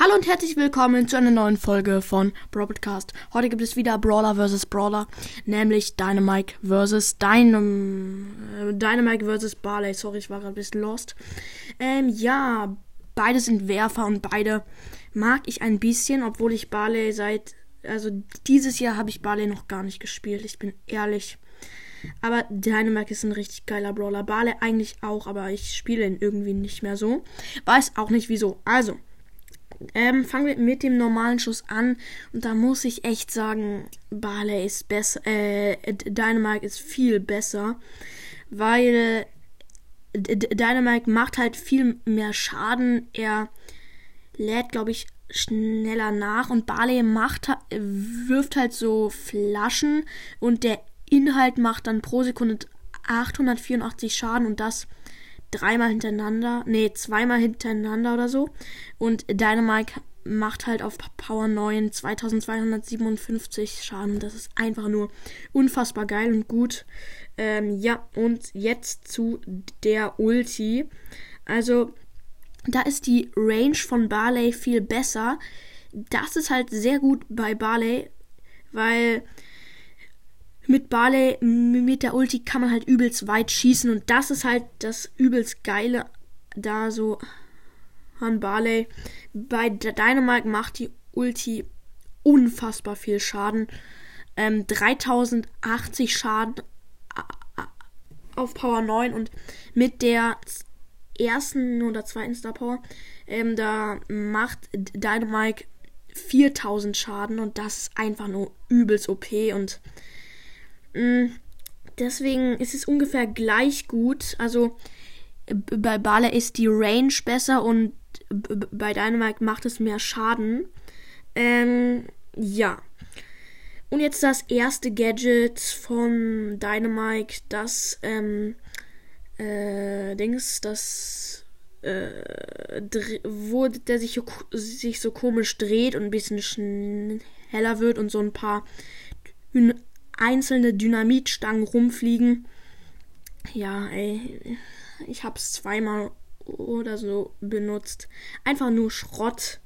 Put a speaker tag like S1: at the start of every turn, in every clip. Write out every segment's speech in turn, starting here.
S1: Hallo und herzlich willkommen zu einer neuen Folge von Broadcast. Heute gibt es wieder Brawler vs. Brawler, nämlich Dynamite vs. Dynam äh, Dynamite vs. Barley. Sorry, ich war gerade ein bisschen lost. Ähm, ja, beide sind Werfer und beide mag ich ein bisschen, obwohl ich Barley seit, also dieses Jahr habe ich Barley noch gar nicht gespielt. Ich bin ehrlich. Aber Dynamite ist ein richtig geiler Brawler. Barley eigentlich auch, aber ich spiele ihn irgendwie nicht mehr so. Weiß auch nicht wieso. Also, ähm, fangen wir mit dem normalen Schuss an. Und da muss ich echt sagen, Barley ist besser, äh, Dynamite ist viel besser. Weil Dynamite macht halt viel mehr Schaden. Er lädt, glaube ich, schneller nach. Und Barley macht, wirft halt so Flaschen. Und der Inhalt macht dann pro Sekunde 884 Schaden. Und das dreimal hintereinander, nee, zweimal hintereinander oder so. Und Dynamite macht halt auf Power 9 2257 Schaden. Das ist einfach nur unfassbar geil und gut. Ähm, ja, und jetzt zu der Ulti. Also, da ist die Range von Barley viel besser. Das ist halt sehr gut bei Barley, weil mit Barley, mit der Ulti kann man halt übelst weit schießen und das ist halt das übelst geile da so an Barley. Bei Dynamite macht die Ulti unfassbar viel Schaden. Ähm, 3080 Schaden auf Power 9 und mit der ersten oder zweiten Star Power, ähm, da macht Dynamite 4000 Schaden und das ist einfach nur übelst OP und deswegen ist es ungefähr gleich gut. Also bei Bale ist die Range besser und bei Dynamite macht es mehr Schaden. Ähm, ja. Und jetzt das erste Gadget von Dynamite, das, ähm, äh, Dings, das, äh, wo der sich, sich so komisch dreht und ein bisschen schneller wird und so ein paar einzelne Dynamitstangen rumfliegen. Ja, ey, ich hab's zweimal oder so benutzt. Einfach nur Schrott.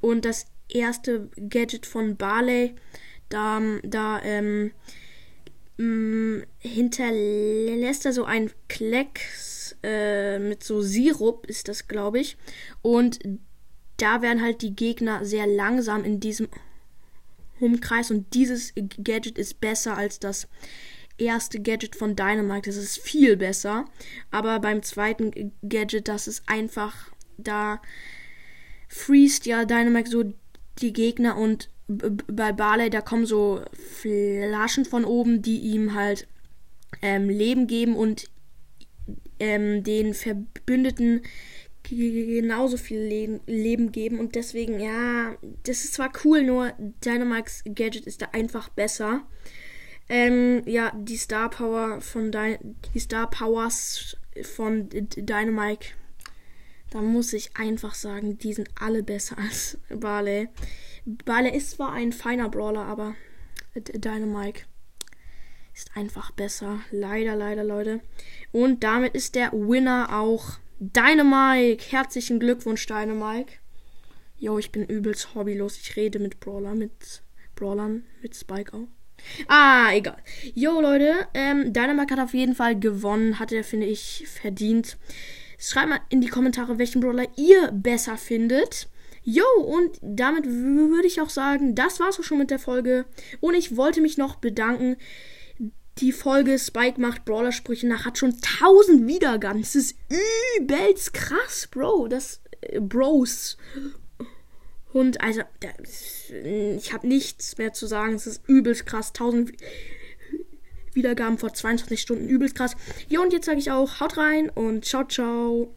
S1: Und das erste Gadget von Barley, da, da ähm, mh, hinterlässt er so ein Klecks äh, mit so Sirup, ist das, glaube ich. Und da werden halt die Gegner sehr langsam in diesem Umkreis und dieses Gadget ist besser als das erste Gadget von Dynamite. Das ist viel besser. Aber beim zweiten Gadget, das ist einfach, da freest ja Dynamite so die Gegner und bei Barley, da kommen so Flaschen von oben, die ihm halt ähm, Leben geben und ähm, den Verbündeten genauso viel Leben, geben und deswegen, ja, das ist zwar cool, nur Dynamax Gadget ist da einfach besser. Ähm, ja, die Star Power von Dy die Star Powers von Dynamite, da muss ich einfach sagen, die sind alle besser als Barley. Barley ist zwar ein feiner Brawler, aber Dynamite ist einfach besser. Leider, leider, Leute. Und damit ist der Winner auch Dynamike, herzlichen Glückwunsch, Dynamike. Jo, ich bin übelst hobbylos. Ich rede mit Brawler, mit Brawlern, mit Spike auch. Ah, egal. Jo, Leute, ähm, Dynamite hat auf jeden Fall gewonnen. Hat er, finde ich, verdient. Schreibt mal in die Kommentare, welchen Brawler ihr besser findet. Jo, und damit würde ich auch sagen, das war's auch schon mit der Folge. Und ich wollte mich noch bedanken die Folge Spike macht Brawler-Sprüche nach hat schon 1000 Wiedergaben. Das ist übelst krass, Bro. Das, äh, Bros. Und also, ich habe nichts mehr zu sagen. Es ist übelst krass. 1000 Wiedergaben vor 22 Stunden. Übelst krass. Ja, und jetzt sage ich auch, haut rein und ciao, ciao.